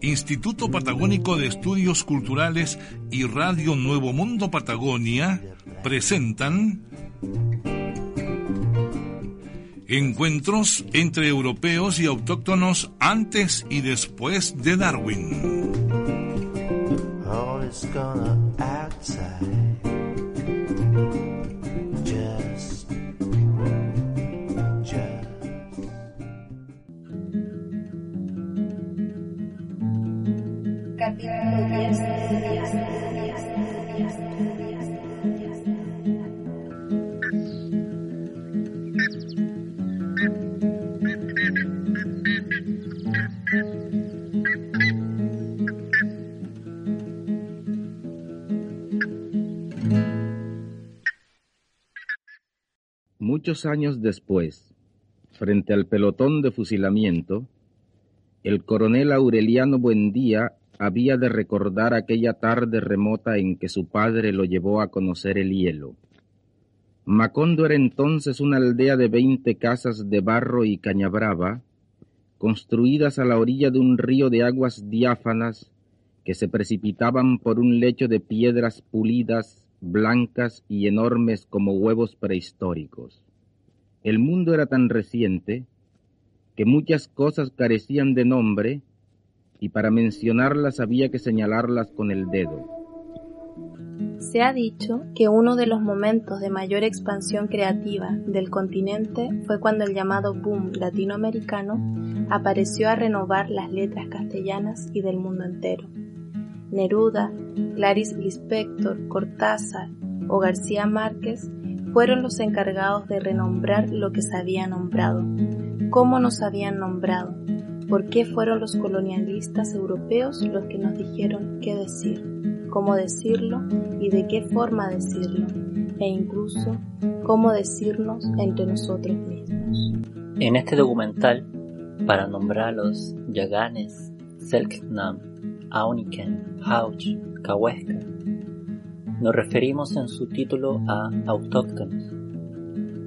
Instituto Patagónico de Estudios Culturales y Radio Nuevo Mundo Patagonia presentan Encuentros entre europeos y autóctonos antes y después de Darwin. Muchos años después, frente al pelotón de fusilamiento, el coronel Aureliano Buendía había de recordar aquella tarde remota en que su padre lo llevó a conocer el hielo. Macondo era entonces una aldea de veinte casas de barro y cañabrava, construidas a la orilla de un río de aguas diáfanas que se precipitaban por un lecho de piedras pulidas, blancas y enormes como huevos prehistóricos. El mundo era tan reciente que muchas cosas carecían de nombre y para mencionarlas había que señalarlas con el dedo. Se ha dicho que uno de los momentos de mayor expansión creativa del continente fue cuando el llamado boom latinoamericano apareció a renovar las letras castellanas y del mundo entero. Neruda, Clarice Lispector, Cortázar o García Márquez fueron los encargados de renombrar lo que se había nombrado, cómo nos habían nombrado, por qué fueron los colonialistas europeos los que nos dijeron qué decir, cómo decirlo y de qué forma decirlo, e incluso cómo decirnos entre nosotros mismos. En este documental, para nombrar a Yaganes, Selknam, Auniken, Hauch, Cahuesca, nos referimos en su título a autóctonos,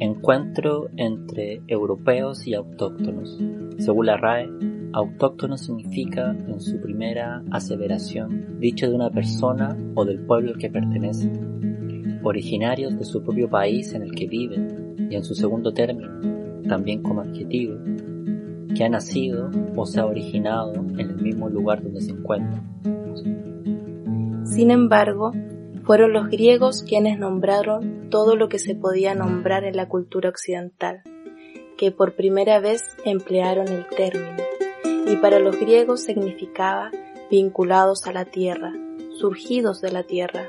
encuentro entre europeos y autóctonos, según la RAE, autóctono significa, en su primera aseveración, dicho de una persona o del pueblo al que pertenece, originarios de su propio país en el que viven, y en su segundo término, también como adjetivo, que ha nacido o se ha originado en el mismo lugar donde se encuentra. Sin embargo, fueron los griegos quienes nombraron todo lo que se podía nombrar en la cultura occidental que por primera vez emplearon el término, y para los griegos significaba vinculados a la tierra, surgidos de la tierra.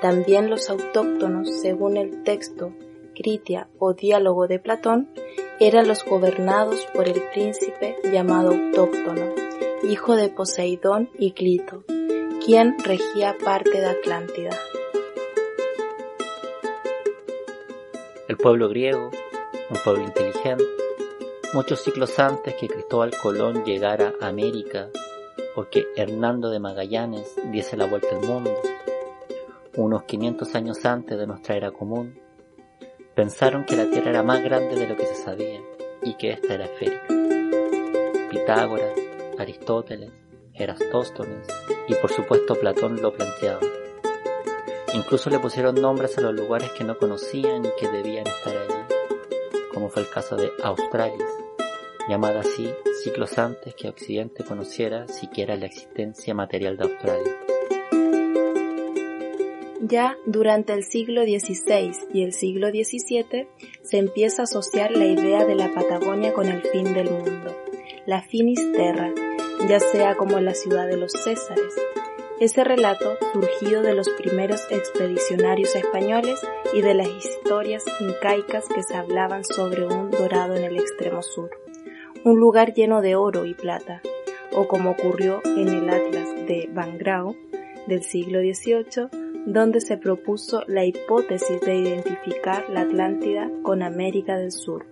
También los autóctonos, según el texto Critia o Diálogo de Platón, eran los gobernados por el príncipe llamado autóctono, hijo de Poseidón y Clito, quien regía parte de Atlántida. El pueblo griego un pueblo inteligente, muchos siglos antes que Cristóbal Colón llegara a América o que Hernando de Magallanes diese la vuelta al mundo, unos 500 años antes de nuestra era común, pensaron que la Tierra era más grande de lo que se sabía y que ésta era esférica. Pitágoras, Aristóteles, Y por supuesto Platón lo planteaban. Incluso le pusieron nombres a los lugares que no conocían y que debían estar allí como fue el caso de Australis, llamada así siglos antes que Occidente conociera siquiera la existencia material de Australia. Ya durante el siglo XVI y el siglo XVII se empieza a asociar la idea de la Patagonia con el fin del mundo, la finis terra, ya sea como la ciudad de los Césares, Ese relato, surgido de los primeros expedicionarios españoles y de las historias incaicas que se hablaban sobre un dorado en el extremo sur, un lugar lleno de oro y plata, o como ocurrió en el Atlas de Van Grau del siglo XVIII, donde se propuso la hipótesis de identificar la Atlántida con América del Sur.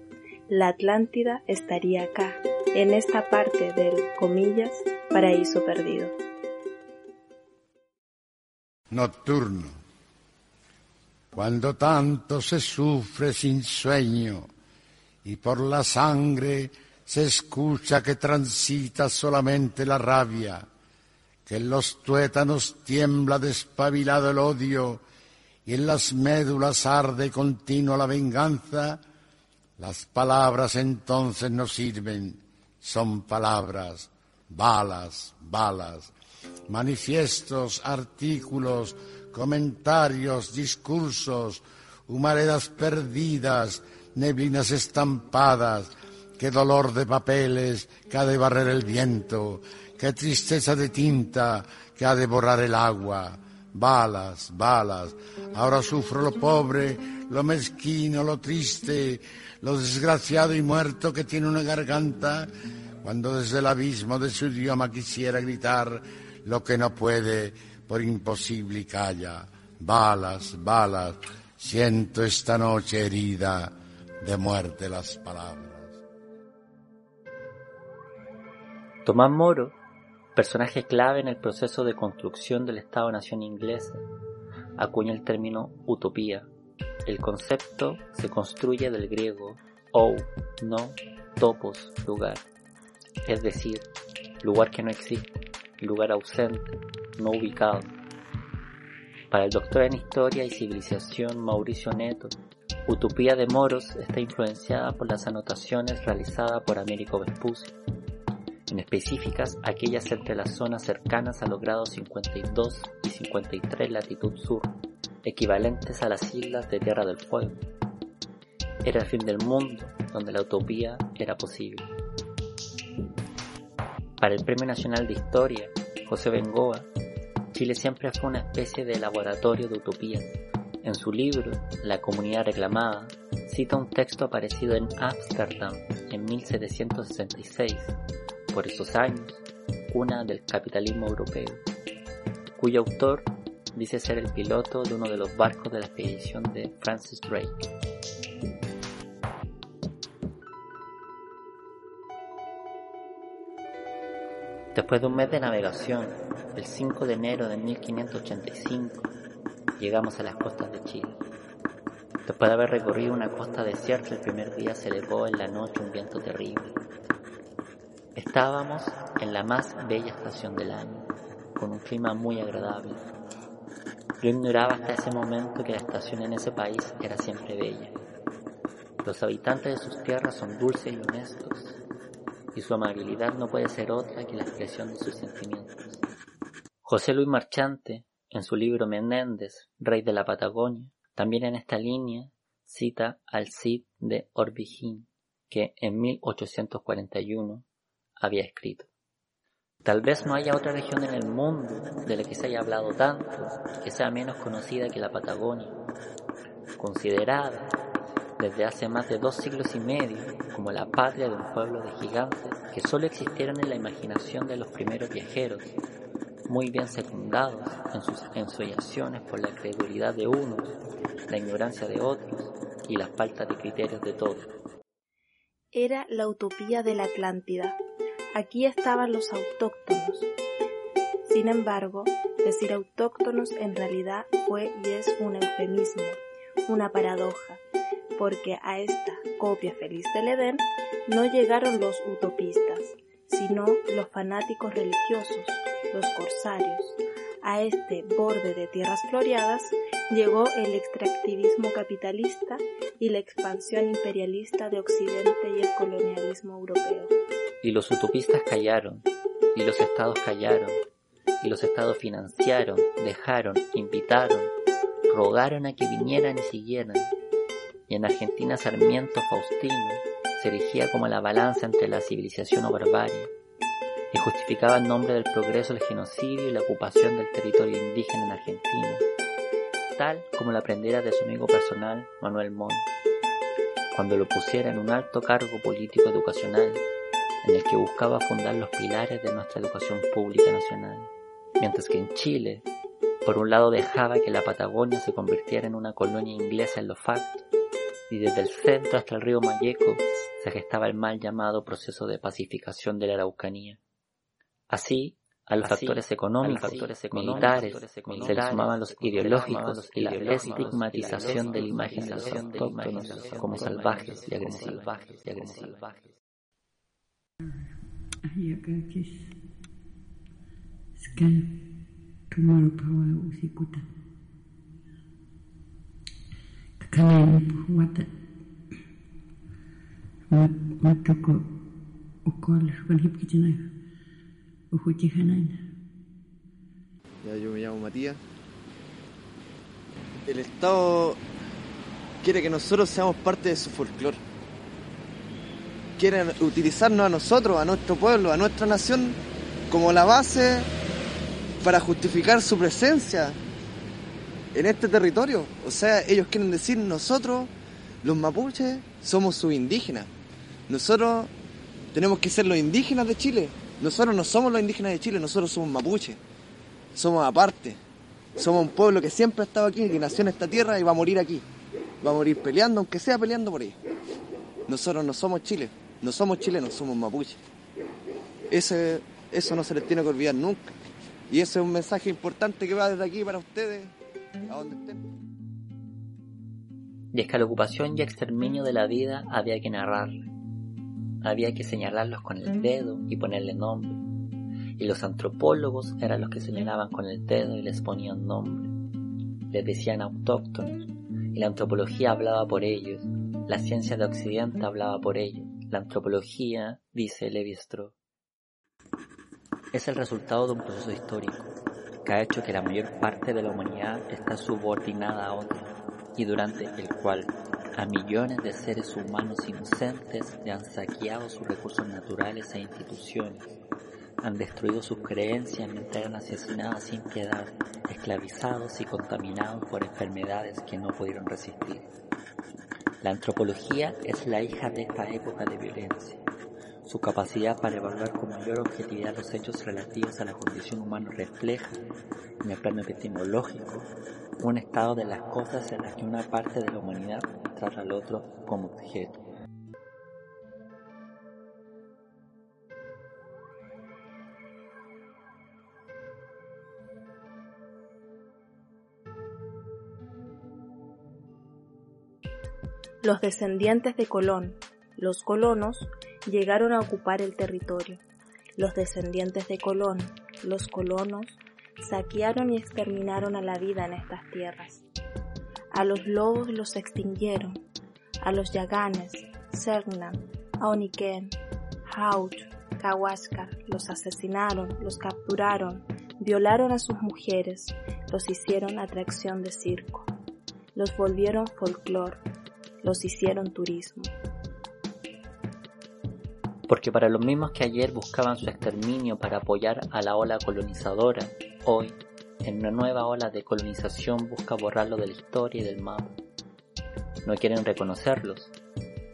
La Atlántida estaría acá, en esta parte del, comillas, paraíso perdido. Nocturno. Cuando tanto se sufre sin sueño y por la sangre se escucha que transita solamente la rabia, que en los tuétanos tiembla despabilado el odio y en las médulas arde continua la venganza, las palabras entonces no sirven, son palabras, balas, balas, manifiestos, artículos, comentarios, discursos, humaredas perdidas, neblinas estampadas, qué dolor de papeles que ha de barrer el viento, qué tristeza de tinta que ha de borrar el agua, balas, balas, ahora sufro lo pobre, lo mezquino, lo triste, lo desgraciado y muerto que tiene una garganta, cuando desde el abismo de su idioma quisiera gritar lo que no puede por imposible y calla. Balas, balas, siento esta noche herida de muerte las palabras. Tomás Moro, personaje clave en el proceso de construcción del Estado-Nación inglés, acuña el término utopía. El concepto se construye del griego ou, no, topos, lugar, es decir, lugar que no existe lugar ausente, no ubicado. Para el doctor en Historia y Civilización Mauricio Neto, Utopía de Moros está influenciada por las anotaciones realizadas por Américo Vespucci, en específicas aquellas entre las zonas cercanas a los grados 52 y 53 latitud sur, equivalentes a las islas de Tierra del Fuego. Era el fin del mundo donde la utopía era posible. Para el Premio Nacional de Historia, José Bengoa, Chile siempre fue una especie de laboratorio de utopía. En su libro, La comunidad reclamada, cita un texto aparecido en Ámsterdam en 1766, por esos años, una del capitalismo europeo, cuyo autor dice ser el piloto de uno de los barcos de la expedición de Francis Drake. Después de un mes de navegación, el 5 de enero de 1585, llegamos a las costas de Chile. Después de haber recorrido una costa desierta, el primer día se elevó en la noche un viento terrible. Estábamos en la más bella estación del año, con un clima muy agradable. Yo ignoraba hasta ese momento que la estación en ese país era siempre bella. Los habitantes de sus tierras son dulces y honestos, y su amabilidad no puede ser otra que la expresión de sus sentimientos. José Luis Marchante, en su libro Menéndez, Rey de la Patagonia, también en esta línea cita al Cid de Orbijín, que en 1841 había escrito. Tal vez no haya otra región en el mundo de la que se haya hablado tanto que sea menos conocida que la Patagonia, considerada desde hace más de dos siglos y medio como la patria de un pueblo de gigantes que solo existieron en la imaginación de los primeros viajeros, muy bien secundados en sus ensoñaciones por la credulidad de unos, la ignorancia de otros y la falta de criterios de todos. Era la utopía de la Atlántida. Aquí estaban los autóctonos. Sin embargo, decir autóctonos en realidad fue y es un eufemismo, una paradoja, porque a esta copia feliz del Edén no llegaron los utopistas, sino los fanáticos religiosos, los corsarios. A este borde de tierras floreadas llegó el extractivismo capitalista y la expansión imperialista de Occidente y el colonialismo europeo. Y los utopistas callaron, y los estados callaron, y los estados financiaron, dejaron, invitaron, rogaron a que vinieran y siguieran, y en Argentina Sarmiento Faustino se erigía como la balanza entre la civilización o barbarie. y justificaba en nombre del progreso el genocidio y la ocupación del territorio indígena en Argentina, tal como lo aprendiera de su amigo personal Manuel Montt, cuando lo pusiera en un alto cargo político educacional en el que buscaba fundar los pilares de nuestra educación pública nacional, mientras que en Chile, por un lado dejaba que la Patagonia se convirtiera en una colonia inglesa en los factos, y desde el centro hasta el río Mayeco se gestaba el mal llamado proceso de pacificación de la Araucanía. Así, a los factores económicos, militares, se le sumaban los ideológicos y la estigmatización de la imagen de los autóctonos como salvajes y agresivos. Yo me llamo Matías. El Estado quiere que nosotros seamos parte de su folclore. Quieren utilizarnos a nosotros, a nuestro pueblo, a nuestra nación, como la base para justificar su presencia en este territorio. O sea, ellos quieren decir, nosotros, los mapuches, somos sus indígenas. Nosotros tenemos que ser los indígenas de Chile. Nosotros no somos los indígenas de Chile, nosotros somos mapuches. Somos aparte. Somos un pueblo que siempre ha estado aquí, que nació en esta tierra y va a morir aquí. Va a morir peleando, aunque sea peleando por ahí. Nosotros no somos Chile, no somos chilenos, somos mapuches. Ese, eso no se les tiene que olvidar nunca. Y ese es un mensaje importante que va desde aquí para ustedes, a. Y es que la ocupación y exterminio de la vida había que narrarla. Había que señalarlos con el dedo y ponerle nombre. Y los antropólogos eran los que señalaban con el dedo y les ponían nombre. Les decían autóctonos. Y la antropología hablaba por ellos. La ciencia de Occidente hablaba por ellos. La antropología, dice Levi Strauss, es el resultado de un proceso histórico que ha hecho que la mayor parte de la humanidad está subordinada a otra y durante el cual a millones de seres humanos inocentes le han saqueado sus recursos naturales e instituciones, han destruido sus creencias mientras eran asesinados sin piedad, esclavizados y contaminados por enfermedades que no pudieron resistir. La antropología es la hija de esta época de violencia. Su capacidad para evaluar con mayor objetividad los hechos relativos a la condición humana refleja, en el plano epistemológico, un estado de las cosas en las que una parte de la humanidad trata al otro como objeto. Los descendientes de Colón, los colonos, llegaron a ocupar el territorio. Los descendientes de Colón, los colonos, saquearon y exterminaron a la vida en estas tierras. A los lobos los extinguieron, a los yaganes, Cernan, Aoniquén, Hauch, Cahuáscar, los asesinaron, los capturaron, violaron a sus mujeres, los hicieron atracción de circo, los volvieron folclor, los hicieron turismo. Porque para los mismos que ayer buscaban su exterminio para apoyar a la ola colonizadora, hoy, en una nueva ola de colonización, busca borrarlo de la historia y del mapa. No quieren reconocerlos.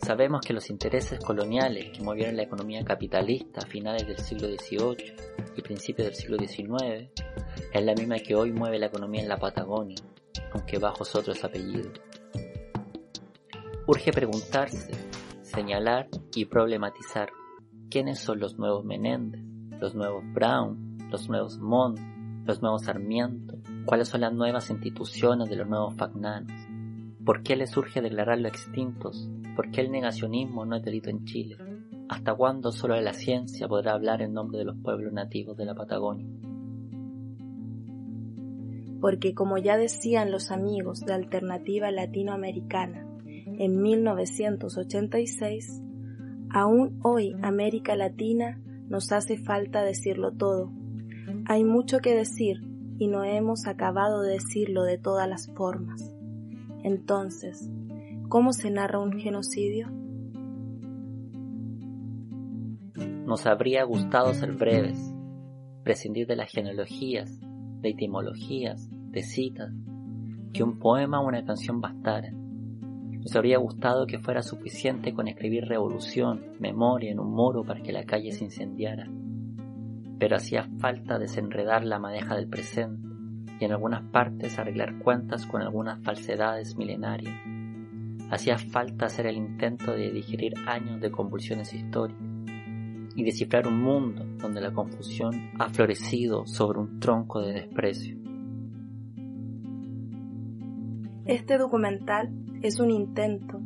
Sabemos que los intereses coloniales que movieron la economía capitalista a finales del siglo XVIII y principios del siglo XIX es la misma que hoy mueve la economía en la Patagonia, aunque bajo otros apellidos. Urge preguntarse, señalar y problematizar quiénes son los nuevos Menéndez, los nuevos Brown, los nuevos Montt, los nuevos Sarmiento, cuáles son las nuevas instituciones de los nuevos Fagnanos, por qué les surge declararlos extintos, por qué el negacionismo no es delito en Chile, hasta cuándo solo la ciencia podrá hablar en nombre de los pueblos nativos de la Patagonia. Porque como ya decían los amigos de Alternativa Latinoamericana en 1986, aún hoy América Latina nos hace falta decirlo todo. Hay mucho que decir y no hemos acabado de decirlo de todas las formas. Entonces, ¿cómo se narra un genocidio? nos habría gustado ser breves, prescindir de las genealogías, de etimologías, de citas, que un poema o una canción bastara. Nos habría gustado que fuera suficiente con escribir revolución, memoria en un muro para que la calle se incendiara. Pero hacía falta desenredar la madeja del presente y en algunas partes arreglar cuentas con algunas falsedades milenarias. Hacía falta hacer el intento de digerir años de convulsiones históricas y descifrar un mundo donde la confusión ha florecido sobre un tronco de desprecio. Este documental es un intento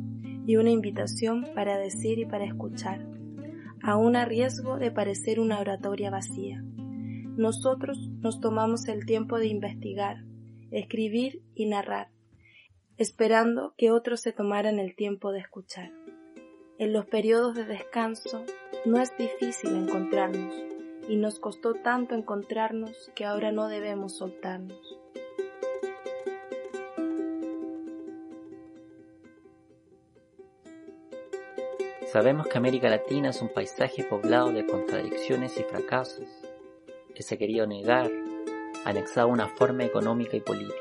y una invitación para decir y para escuchar, aún a riesgo de parecer una oratoria vacía. Nosotros nos tomamos el tiempo de investigar, escribir y narrar, esperando que otros se tomaran el tiempo de escuchar. En los periodos de descanso no es difícil encontrarnos y nos costó tanto encontrarnos que ahora no debemos soltarnos. Sabemos que América Latina es un paisaje poblado de contradicciones y fracasos, que se quería negar, anexado a una forma económica y política.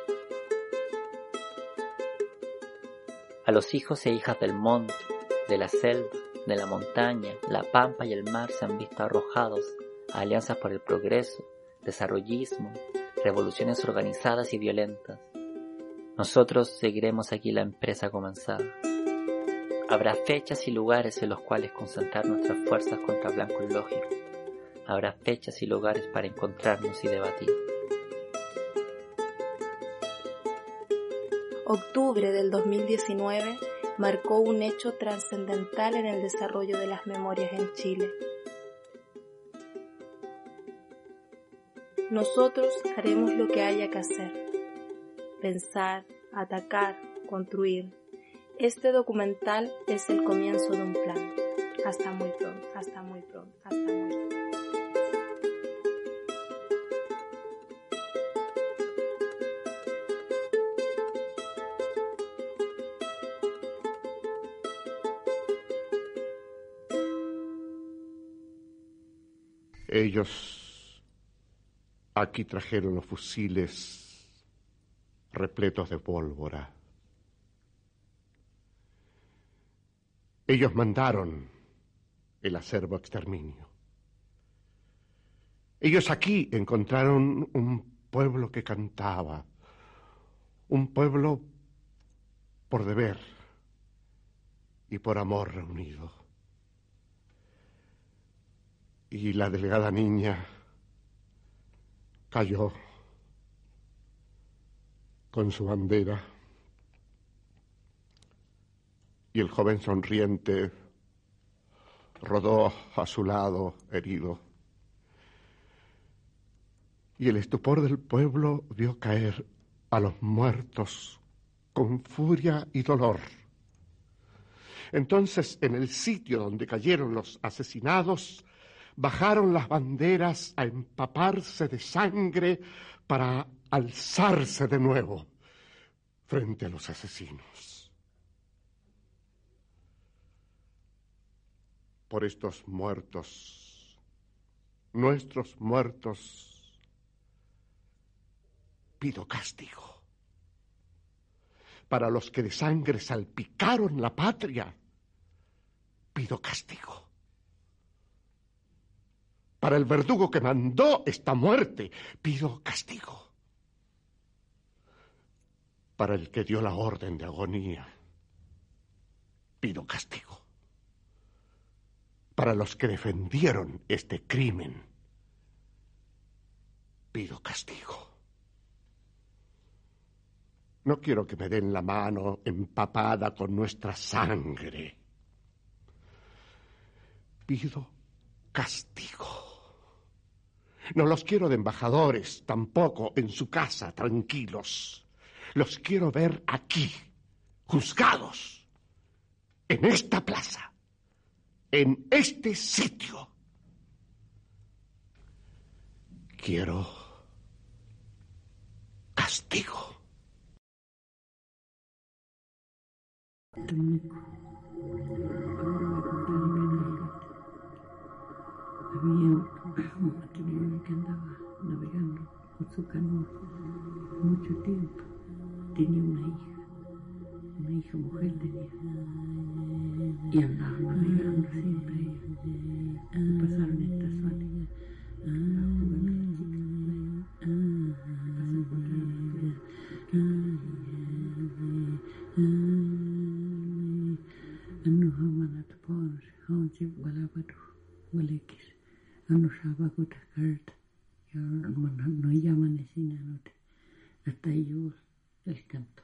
A los hijos e hijas del monte, de la selva, de la montaña, la pampa y el mar se han visto arrojados a alianzas por el progreso, desarrollismo, revoluciones organizadas y violentas. Nosotros seguiremos aquí la empresa comenzada. Habrá fechas y lugares en los cuales concentrar nuestras fuerzas contra blanco lógico. Habrá fechas y lugares para encontrarnos y debatir. Octubre del 2019 marcó un hecho trascendental en el desarrollo de las memorias en Chile. Nosotros haremos lo que haya que hacer. Pensar, atacar, construir. Este documental es el comienzo de un plan. Hasta muy pronto, hasta muy pronto, hasta muy pronto. Ellos aquí trajeron los fusiles repletos de pólvora. Ellos mandaron el acervo exterminio. Ellos aquí encontraron un pueblo que cantaba, un pueblo por deber y por amor reunido y la delegada niña cayó con su bandera y el joven sonriente rodó a su lado herido. Y el estupor del pueblo vio caer a los muertos con furia y dolor. Entonces, en el sitio donde cayeron los asesinados, bajaron las banderas a empaparse de sangre para alzarse de nuevo frente a los asesinos. Por estos muertos, nuestros muertos, pido castigo. Para los que de sangre salpicaron la patria, pido castigo para el verdugo que mandó esta muerte, pido castigo. Para el que dio la orden de agonía, pido castigo. Para los que defendieron este crimen, pido castigo. No quiero que me den la mano empapada con nuestra sangre. Pido castigo. No los quiero de embajadores, tampoco en su casa, tranquilos. Los quiero ver aquí, juzgados, en esta plaza, en este sitio. Quiero castigo. un matrimonio que andaba navegando con su canoa mucho tiempo. Tenía una hija, una hija mujer tenía. Y andaba navegando siempre ella. Pasaron estas soles. Andaba jugando la chica. Pasó por أنه من أتبار هونجي ولا بدو ولكن أنه شابك تكرت يا من no llaman esinanuti hasta ellos el canto.